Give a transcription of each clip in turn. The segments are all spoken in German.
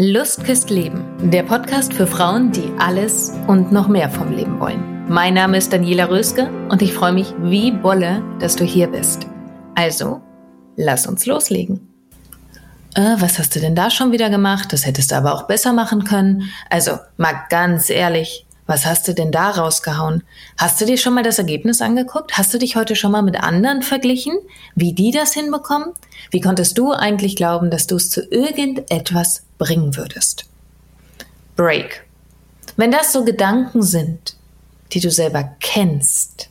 Lust küsst Leben, der Podcast für Frauen, die alles und noch mehr vom Leben wollen. Mein Name ist Daniela Röske und ich freue mich wie Bolle, dass du hier bist. Also, lass uns loslegen. Äh, was hast du denn da schon wieder gemacht? Das hättest du aber auch besser machen können. Also, mal ganz ehrlich, was hast du denn da rausgehauen? Hast du dir schon mal das Ergebnis angeguckt? Hast du dich heute schon mal mit anderen verglichen? Wie die das hinbekommen? Wie konntest du eigentlich glauben, dass du es zu irgendetwas bringen würdest. Break. Wenn das so Gedanken sind, die du selber kennst,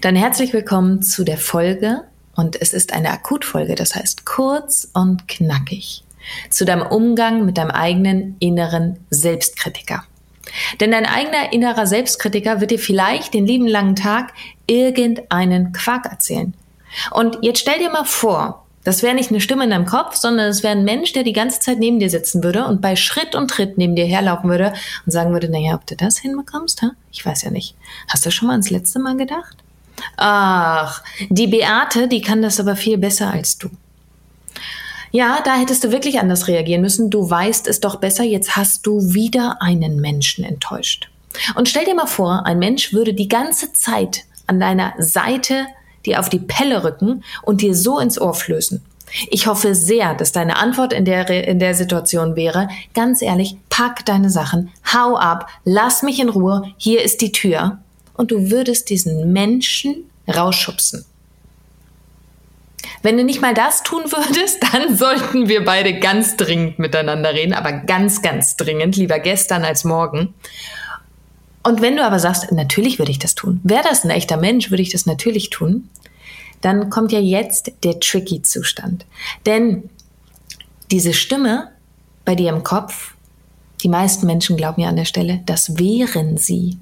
dann herzlich willkommen zu der Folge und es ist eine Akutfolge, das heißt kurz und knackig, zu deinem Umgang mit deinem eigenen inneren Selbstkritiker. Denn dein eigener innerer Selbstkritiker wird dir vielleicht den lieben langen Tag irgendeinen Quark erzählen. Und jetzt stell dir mal vor, das wäre nicht eine Stimme in deinem Kopf, sondern es wäre ein Mensch, der die ganze Zeit neben dir sitzen würde und bei Schritt und Tritt neben dir herlaufen würde und sagen würde, naja, ob du das hinbekommst, ha? ich weiß ja nicht. Hast du schon mal ans letzte Mal gedacht? Ach, die Beate, die kann das aber viel besser als du. Ja, da hättest du wirklich anders reagieren müssen. Du weißt es doch besser, jetzt hast du wieder einen Menschen enttäuscht. Und stell dir mal vor, ein Mensch würde die ganze Zeit an deiner Seite dir auf die Pelle rücken und dir so ins Ohr flößen. Ich hoffe sehr, dass deine Antwort in der, in der Situation wäre, ganz ehrlich, pack deine Sachen, hau ab, lass mich in Ruhe, hier ist die Tür. Und du würdest diesen Menschen rausschubsen. Wenn du nicht mal das tun würdest, dann sollten wir beide ganz dringend miteinander reden, aber ganz, ganz dringend, lieber gestern als morgen. Und wenn du aber sagst, natürlich würde ich das tun, wäre das ein echter Mensch, würde ich das natürlich tun, dann kommt ja jetzt der tricky Zustand. Denn diese Stimme bei dir im Kopf, die meisten Menschen glauben ja an der Stelle, das wären sie.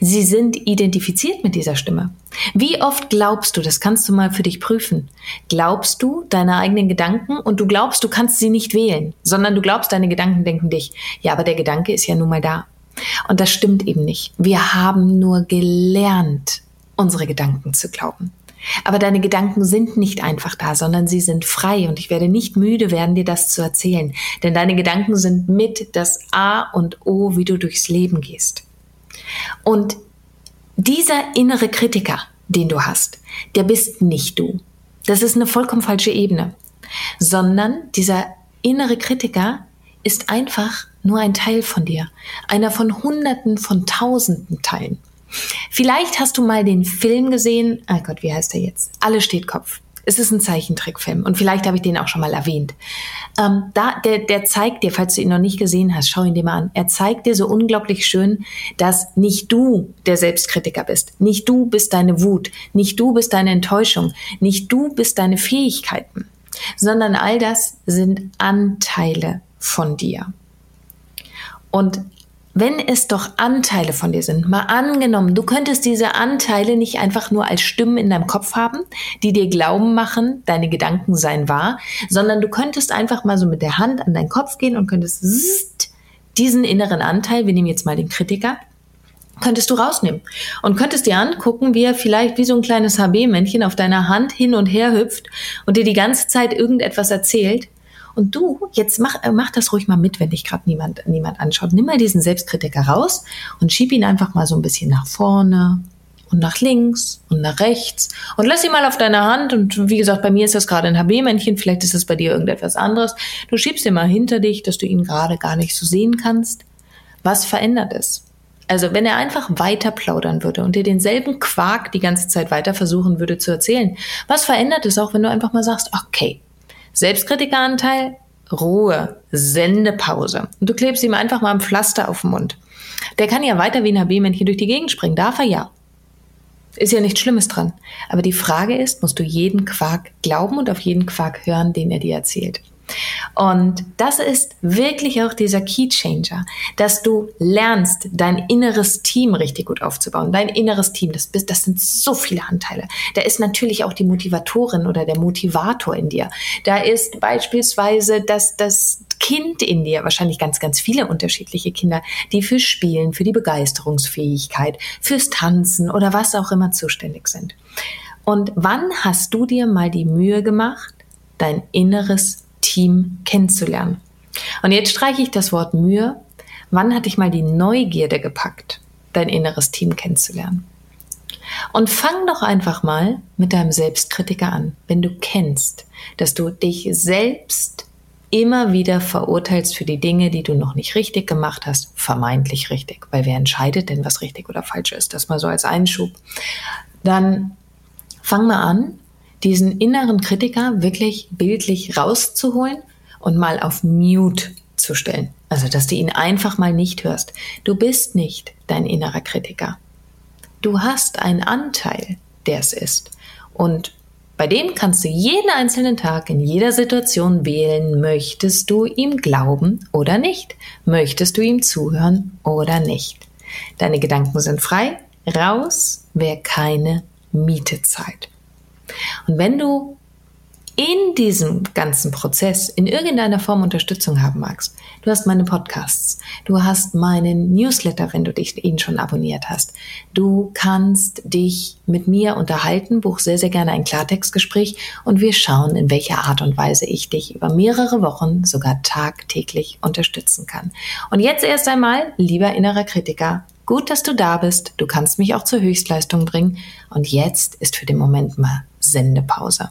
Sie sind identifiziert mit dieser Stimme. Wie oft glaubst du, das kannst du mal für dich prüfen, glaubst du deine eigenen Gedanken und du glaubst, du kannst sie nicht wählen, sondern du glaubst, deine Gedanken denken dich. Ja, aber der Gedanke ist ja nun mal da. Und das stimmt eben nicht. Wir haben nur gelernt, unsere Gedanken zu glauben. Aber deine Gedanken sind nicht einfach da, sondern sie sind frei und ich werde nicht müde werden, dir das zu erzählen. Denn deine Gedanken sind mit das A und O, wie du durchs Leben gehst. Und dieser innere Kritiker, den du hast, der bist nicht du. Das ist eine vollkommen falsche Ebene. Sondern dieser innere Kritiker ist einfach nur ein Teil von dir, einer von Hunderten von Tausenden Teilen. Vielleicht hast du mal den Film gesehen, oh Gott, wie heißt er jetzt? Alle steht Kopf. Es ist ein Zeichentrickfilm und vielleicht habe ich den auch schon mal erwähnt. Ähm, da, der, der zeigt dir, falls du ihn noch nicht gesehen hast, schau ihn dir mal an. Er zeigt dir so unglaublich schön, dass nicht du der Selbstkritiker bist, nicht du bist deine Wut, nicht du bist deine Enttäuschung, nicht du bist deine Fähigkeiten, sondern all das sind Anteile von dir. Und wenn es doch Anteile von dir sind, mal angenommen, du könntest diese Anteile nicht einfach nur als Stimmen in deinem Kopf haben, die dir glauben machen, deine Gedanken seien wahr, sondern du könntest einfach mal so mit der Hand an deinen Kopf gehen und könntest diesen inneren Anteil, wir nehmen jetzt mal den Kritiker, könntest du rausnehmen und könntest dir angucken, wie er vielleicht wie so ein kleines HB-Männchen auf deiner Hand hin und her hüpft und dir die ganze Zeit irgendetwas erzählt und du, jetzt mach, äh, mach das ruhig mal mit, wenn dich gerade niemand, niemand anschaut. Nimm mal diesen Selbstkritiker raus und schieb ihn einfach mal so ein bisschen nach vorne und nach links und nach rechts und lass ihn mal auf deiner Hand. Und wie gesagt, bei mir ist das gerade ein HB-Männchen, vielleicht ist das bei dir irgendetwas anderes. Du schiebst ihn mal hinter dich, dass du ihn gerade gar nicht so sehen kannst. Was verändert es? Also wenn er einfach weiter plaudern würde und dir denselben Quark die ganze Zeit weiter versuchen würde zu erzählen, was verändert es auch, wenn du einfach mal sagst, okay, Selbstkritikeranteil, Ruhe, Sendepause. Und du klebst ihm einfach mal ein Pflaster auf den Mund. Der kann ja weiter wie ein HB-Männchen durch die Gegend springen. Darf er ja. Ist ja nichts Schlimmes dran. Aber die Frage ist, musst du jeden Quark glauben und auf jeden Quark hören, den er dir erzählt? Und das ist wirklich auch dieser Key Changer, dass du lernst, dein inneres Team richtig gut aufzubauen. Dein inneres Team, das, bist, das sind so viele Anteile. Da ist natürlich auch die Motivatorin oder der Motivator in dir. Da ist beispielsweise das, das Kind in dir, wahrscheinlich ganz, ganz viele unterschiedliche Kinder, die fürs Spielen, für die Begeisterungsfähigkeit, fürs Tanzen oder was auch immer zuständig sind. Und wann hast du dir mal die Mühe gemacht, dein inneres Team kennenzulernen. Und jetzt streiche ich das Wort Mühe. Wann hatte ich mal die Neugierde gepackt, dein inneres Team kennenzulernen? Und fang doch einfach mal mit deinem Selbstkritiker an. Wenn du kennst, dass du dich selbst immer wieder verurteilst für die Dinge, die du noch nicht richtig gemacht hast, vermeintlich richtig, weil wer entscheidet denn, was richtig oder falsch ist? Das mal so als Einschub. Dann fang mal an, diesen inneren Kritiker wirklich bildlich rauszuholen und mal auf Mute zu stellen. Also, dass du ihn einfach mal nicht hörst. Du bist nicht dein innerer Kritiker. Du hast einen Anteil, der es ist. Und bei dem kannst du jeden einzelnen Tag in jeder Situation wählen, möchtest du ihm glauben oder nicht? Möchtest du ihm zuhören oder nicht? Deine Gedanken sind frei, raus, wer keine Miete zahlt. Und wenn du in diesem ganzen Prozess in irgendeiner Form Unterstützung haben magst, du hast meine Podcasts, du hast meinen Newsletter, wenn du dich ihn schon abonniert hast, du kannst dich mit mir unterhalten, buch sehr, sehr gerne ein Klartextgespräch und wir schauen, in welcher Art und Weise ich dich über mehrere Wochen, sogar tagtäglich unterstützen kann. Und jetzt erst einmal, lieber innerer Kritiker, Gut, dass du da bist. Du kannst mich auch zur Höchstleistung bringen. Und jetzt ist für den Moment mal Sendepause.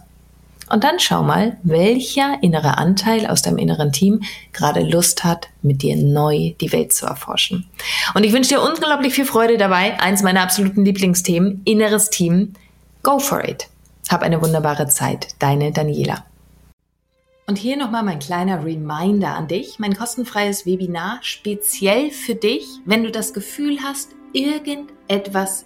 Und dann schau mal, welcher innere Anteil aus deinem inneren Team gerade Lust hat, mit dir neu die Welt zu erforschen. Und ich wünsche dir unglaublich viel Freude dabei. Eins meiner absoluten Lieblingsthemen, inneres Team. Go for it. Hab eine wunderbare Zeit. Deine Daniela. Und hier nochmal mein kleiner Reminder an dich, mein kostenfreies Webinar speziell für dich, wenn du das Gefühl hast, irgendetwas